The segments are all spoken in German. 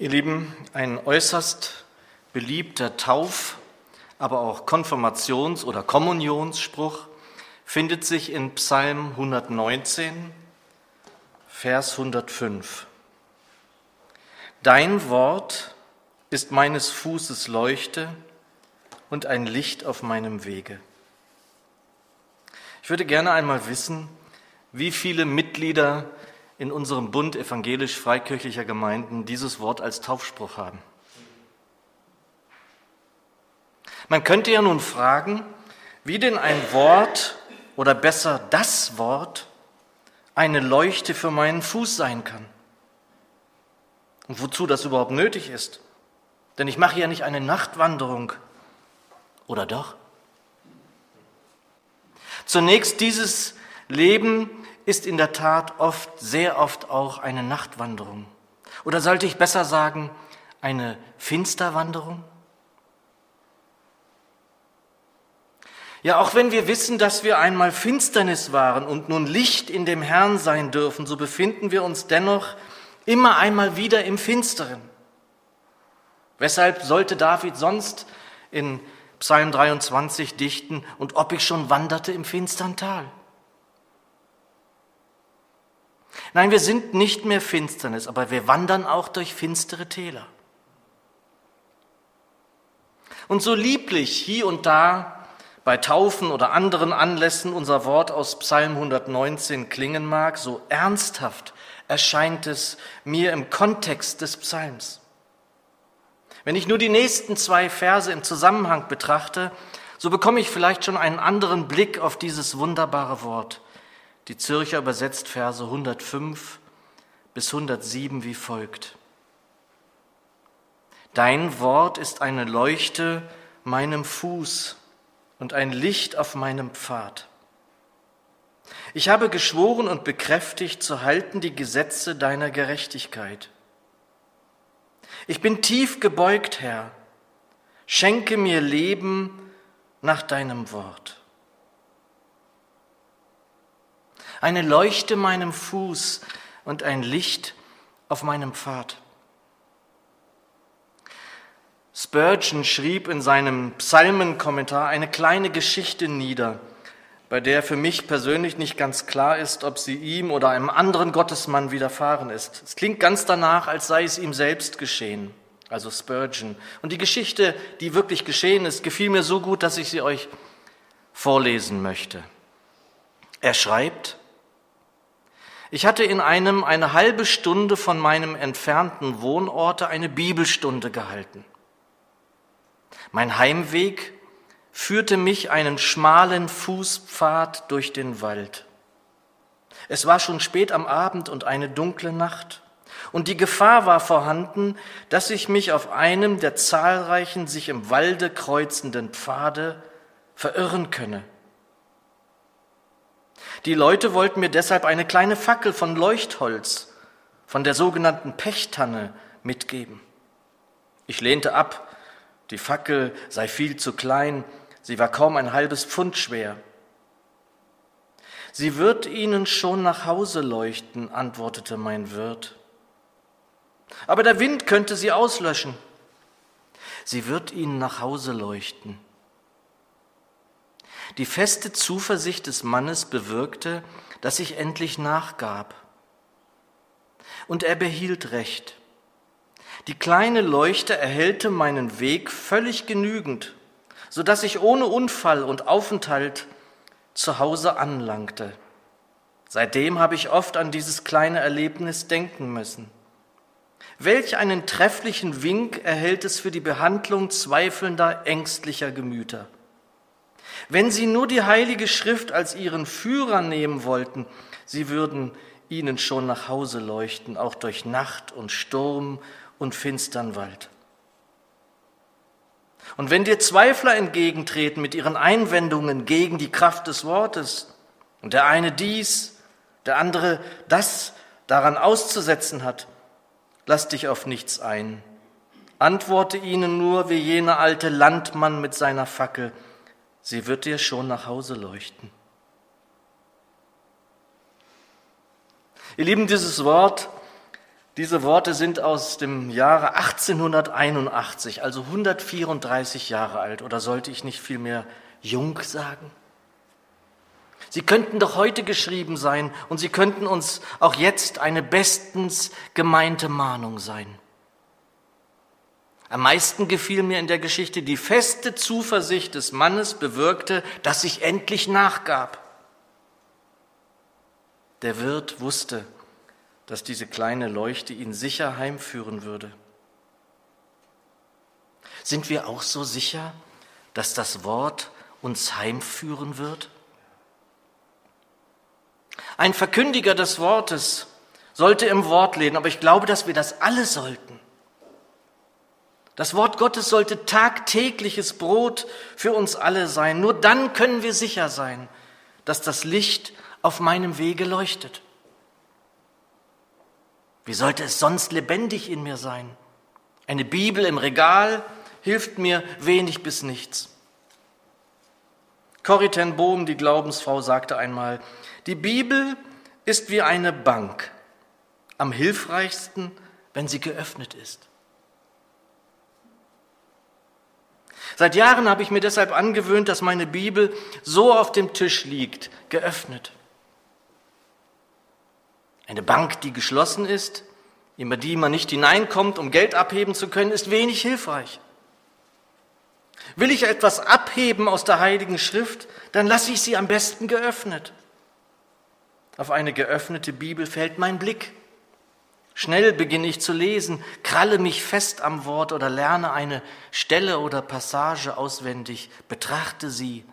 Ihr Lieben, ein äußerst beliebter Tauf, aber auch Konfirmations- oder Kommunionsspruch findet sich in Psalm 119, Vers 105. Dein Wort ist meines Fußes Leuchte und ein Licht auf meinem Wege. Ich würde gerne einmal wissen, wie viele Mitglieder in unserem Bund evangelisch-freikirchlicher Gemeinden dieses Wort als Taufspruch haben. Man könnte ja nun fragen, wie denn ein Wort oder besser das Wort eine Leuchte für meinen Fuß sein kann. Und wozu das überhaupt nötig ist. Denn ich mache ja nicht eine Nachtwanderung. Oder doch? Zunächst dieses Leben ist in der Tat oft, sehr oft auch eine Nachtwanderung. Oder sollte ich besser sagen, eine Finsterwanderung? Ja, auch wenn wir wissen, dass wir einmal Finsternis waren und nun Licht in dem Herrn sein dürfen, so befinden wir uns dennoch immer einmal wieder im Finsteren. Weshalb sollte David sonst in Psalm 23 dichten, und ob ich schon wanderte im finstern Tal? Nein, wir sind nicht mehr Finsternis, aber wir wandern auch durch finstere Täler. Und so lieblich hier und da bei Taufen oder anderen Anlässen unser Wort aus Psalm 119 klingen mag, so ernsthaft erscheint es mir im Kontext des Psalms. Wenn ich nur die nächsten zwei Verse im Zusammenhang betrachte, so bekomme ich vielleicht schon einen anderen Blick auf dieses wunderbare Wort. Die Zürcher übersetzt Verse 105 bis 107 wie folgt. Dein Wort ist eine Leuchte meinem Fuß und ein Licht auf meinem Pfad. Ich habe geschworen und bekräftigt zu halten die Gesetze deiner Gerechtigkeit. Ich bin tief gebeugt, Herr. Schenke mir Leben nach deinem Wort. Eine Leuchte meinem Fuß und ein Licht auf meinem Pfad. Spurgeon schrieb in seinem Psalmenkommentar eine kleine Geschichte nieder, bei der für mich persönlich nicht ganz klar ist, ob sie ihm oder einem anderen Gottesmann widerfahren ist. Es klingt ganz danach, als sei es ihm selbst geschehen, also Spurgeon. Und die Geschichte, die wirklich geschehen ist, gefiel mir so gut, dass ich sie euch vorlesen möchte. Er schreibt, ich hatte in einem eine halbe Stunde von meinem entfernten Wohnorte eine Bibelstunde gehalten. Mein Heimweg führte mich einen schmalen Fußpfad durch den Wald. Es war schon spät am Abend und eine dunkle Nacht, und die Gefahr war vorhanden, dass ich mich auf einem der zahlreichen sich im Walde kreuzenden Pfade verirren könne. Die Leute wollten mir deshalb eine kleine Fackel von Leuchtholz, von der sogenannten Pechtanne, mitgeben. Ich lehnte ab, die Fackel sei viel zu klein, sie war kaum ein halbes Pfund schwer. Sie wird Ihnen schon nach Hause leuchten, antwortete mein Wirt. Aber der Wind könnte sie auslöschen. Sie wird Ihnen nach Hause leuchten. Die feste Zuversicht des Mannes bewirkte, dass ich endlich nachgab. Und er behielt recht. Die kleine Leuchte erhellte meinen Weg völlig genügend, so dass ich ohne Unfall und Aufenthalt zu Hause anlangte. Seitdem habe ich oft an dieses kleine Erlebnis denken müssen. Welch einen trefflichen Wink erhält es für die Behandlung zweifelnder, ängstlicher Gemüter. Wenn sie nur die Heilige Schrift als ihren Führer nehmen wollten, sie würden ihnen schon nach Hause leuchten, auch durch Nacht und Sturm und finstern Wald. Und wenn dir Zweifler entgegentreten mit ihren Einwendungen gegen die Kraft des Wortes und der eine dies, der andere das daran auszusetzen hat, lass dich auf nichts ein. Antworte ihnen nur wie jener alte Landmann mit seiner Fackel, sie wird dir schon nach Hause leuchten. Ihr Lieben, dieses Wort, Diese Worte sind aus dem Jahre 1881, also 134 Jahre alt, oder sollte ich nicht vielmehr jung sagen? Sie könnten doch heute geschrieben sein und sie könnten uns auch jetzt eine bestens gemeinte Mahnung sein. Am meisten gefiel mir in der Geschichte, die feste Zuversicht des Mannes bewirkte, dass sich endlich nachgab. Der Wirt wusste, dass diese kleine Leuchte ihn sicher heimführen würde. Sind wir auch so sicher, dass das Wort uns heimführen wird? Ein Verkündiger des Wortes sollte im Wort leben, aber ich glaube, dass wir das alle sollten. Das Wort Gottes sollte tagtägliches Brot für uns alle sein. Nur dann können wir sicher sein, dass das Licht auf meinem Wege leuchtet. Wie sollte es sonst lebendig in mir sein? Eine Bibel im Regal hilft mir wenig bis nichts. Corrie ten Bohm, die Glaubensfrau, sagte einmal, die Bibel ist wie eine Bank, am hilfreichsten, wenn sie geöffnet ist. Seit Jahren habe ich mir deshalb angewöhnt, dass meine Bibel so auf dem Tisch liegt, geöffnet. Eine Bank, die geschlossen ist, in die man nicht hineinkommt, um Geld abheben zu können, ist wenig hilfreich. Will ich etwas abheben aus der Heiligen Schrift, dann lasse ich sie am besten geöffnet. Auf eine geöffnete Bibel fällt mein Blick. Schnell beginne ich zu lesen, kralle mich fest am Wort oder lerne eine Stelle oder Passage auswendig, betrachte sie,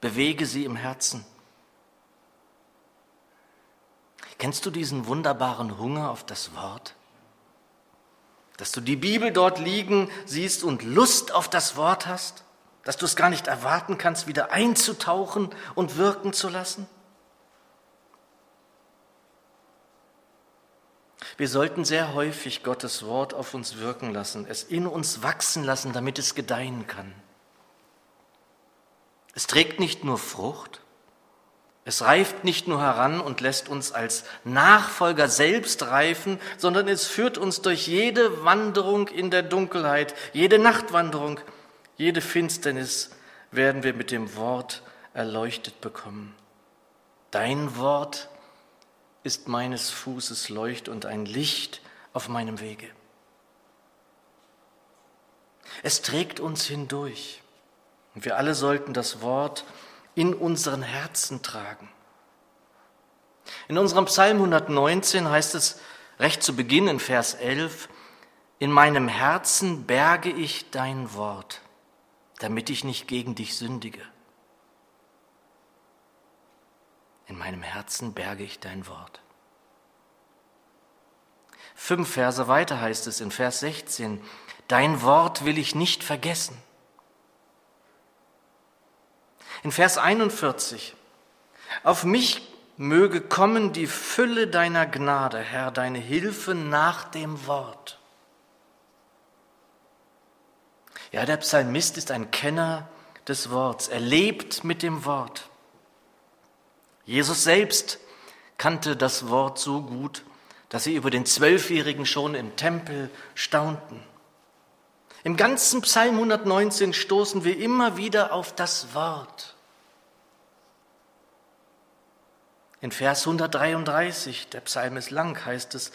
bewege sie im Herzen. Kennst du diesen wunderbaren Hunger auf das Wort? Dass du die Bibel dort liegen siehst und Lust auf das Wort hast? Dass du es gar nicht erwarten kannst, wieder einzutauchen und wirken zu lassen? Wir sollten sehr häufig Gottes Wort auf uns wirken lassen, es in uns wachsen lassen, damit es gedeihen kann. Es trägt nicht nur Frucht, es reift nicht nur heran und lässt uns als Nachfolger selbst reifen, sondern es führt uns durch jede Wanderung in der Dunkelheit, jede Nachtwanderung, jede Finsternis werden wir mit dem Wort erleuchtet bekommen. Dein Wort ist meines Fußes Leucht und ein Licht auf meinem Wege. Es trägt uns hindurch. Und wir alle sollten das Wort in unseren Herzen tragen. In unserem Psalm 119 heißt es recht zu Beginn in Vers 11, in meinem Herzen berge ich dein Wort, damit ich nicht gegen dich sündige. In meinem Herzen berge ich dein Wort. Fünf Verse weiter heißt es in Vers 16, Dein Wort will ich nicht vergessen. In Vers 41, Auf mich möge kommen die Fülle deiner Gnade, Herr, deine Hilfe nach dem Wort. Ja, der Psalmist ist ein Kenner des Worts. Er lebt mit dem Wort. Jesus selbst kannte das Wort so gut, dass sie über den Zwölfjährigen schon im Tempel staunten. Im ganzen Psalm 119 stoßen wir immer wieder auf das Wort. In Vers 133, der Psalm ist lang, heißt es,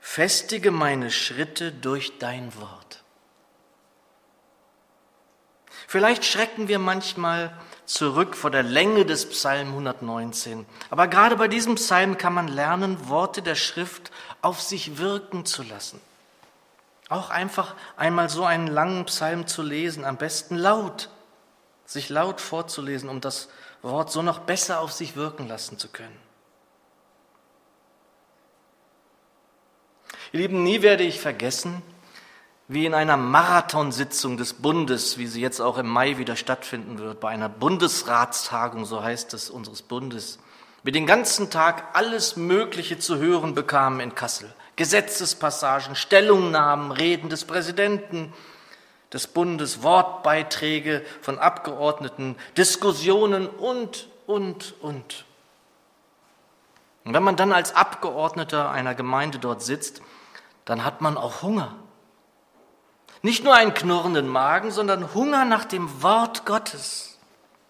Festige meine Schritte durch dein Wort. Vielleicht schrecken wir manchmal zurück vor der Länge des Psalm 119. Aber gerade bei diesem Psalm kann man lernen, Worte der Schrift auf sich wirken zu lassen. Auch einfach einmal so einen langen Psalm zu lesen, am besten laut, sich laut vorzulesen, um das Wort so noch besser auf sich wirken lassen zu können. Ihr Lieben, nie werde ich vergessen, wie in einer Marathonsitzung des Bundes, wie sie jetzt auch im Mai wieder stattfinden wird, bei einer Bundesratstagung, so heißt es, unseres Bundes, wir den ganzen Tag alles Mögliche zu hören bekamen in Kassel. Gesetzespassagen, Stellungnahmen, Reden des Präsidenten des Bundes, Wortbeiträge von Abgeordneten, Diskussionen und, und, und. Und wenn man dann als Abgeordneter einer Gemeinde dort sitzt, dann hat man auch Hunger. Nicht nur einen knurrenden Magen, sondern Hunger nach dem Wort Gottes,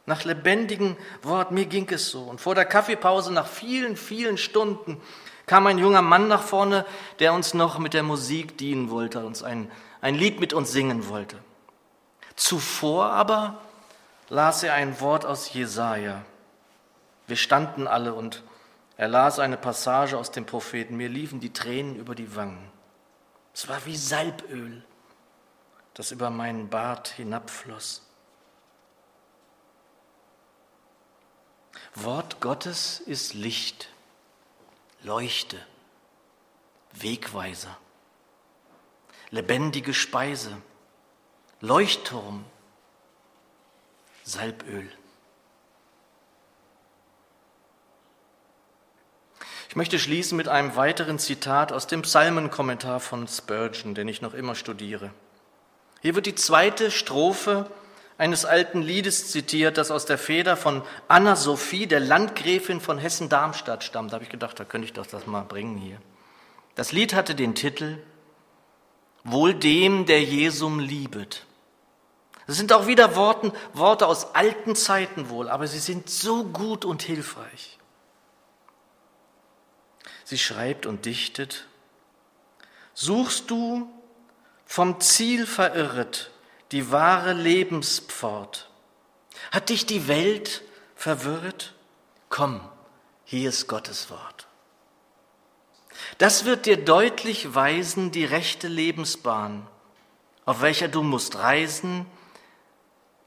nach lebendigem Wort. Mir ging es so. Und vor der Kaffeepause, nach vielen, vielen Stunden, kam ein junger Mann nach vorne, der uns noch mit der Musik dienen wollte, uns ein, ein Lied mit uns singen wollte. Zuvor aber las er ein Wort aus Jesaja. Wir standen alle und er las eine Passage aus dem Propheten. Mir liefen die Tränen über die Wangen. Es war wie Salböl, das über meinen Bart hinabfloss. Wort Gottes ist Licht, Leuchte, Wegweiser, lebendige Speise, Leuchtturm, Salböl. Ich möchte schließen mit einem weiteren Zitat aus dem Psalmenkommentar von Spurgeon, den ich noch immer studiere. Hier wird die zweite Strophe eines alten Liedes zitiert, das aus der Feder von Anna Sophie, der Landgräfin von Hessen-Darmstadt stammt. Da habe ich gedacht, da könnte ich doch das mal bringen hier. Das Lied hatte den Titel Wohl dem, der Jesum liebet. Das sind auch wieder Worten, Worte aus alten Zeiten wohl, aber sie sind so gut und hilfreich. Sie schreibt und dichtet, suchst du vom Ziel verirret die wahre Lebenspfort? Hat dich die Welt verwirrt? Komm, hier ist Gottes Wort. Das wird dir deutlich weisen die rechte Lebensbahn, auf welcher du musst reisen,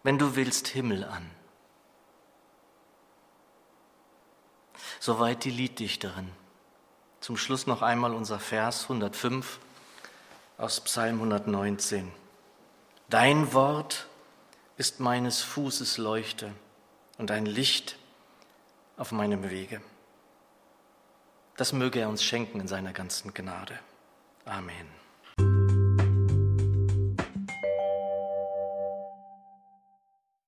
wenn du willst Himmel an. Soweit die Lieddichterin. Zum Schluss noch einmal unser Vers 105 aus Psalm 119. Dein Wort ist meines Fußes Leuchte und ein Licht auf meinem Wege. Das möge er uns schenken in seiner ganzen Gnade. Amen.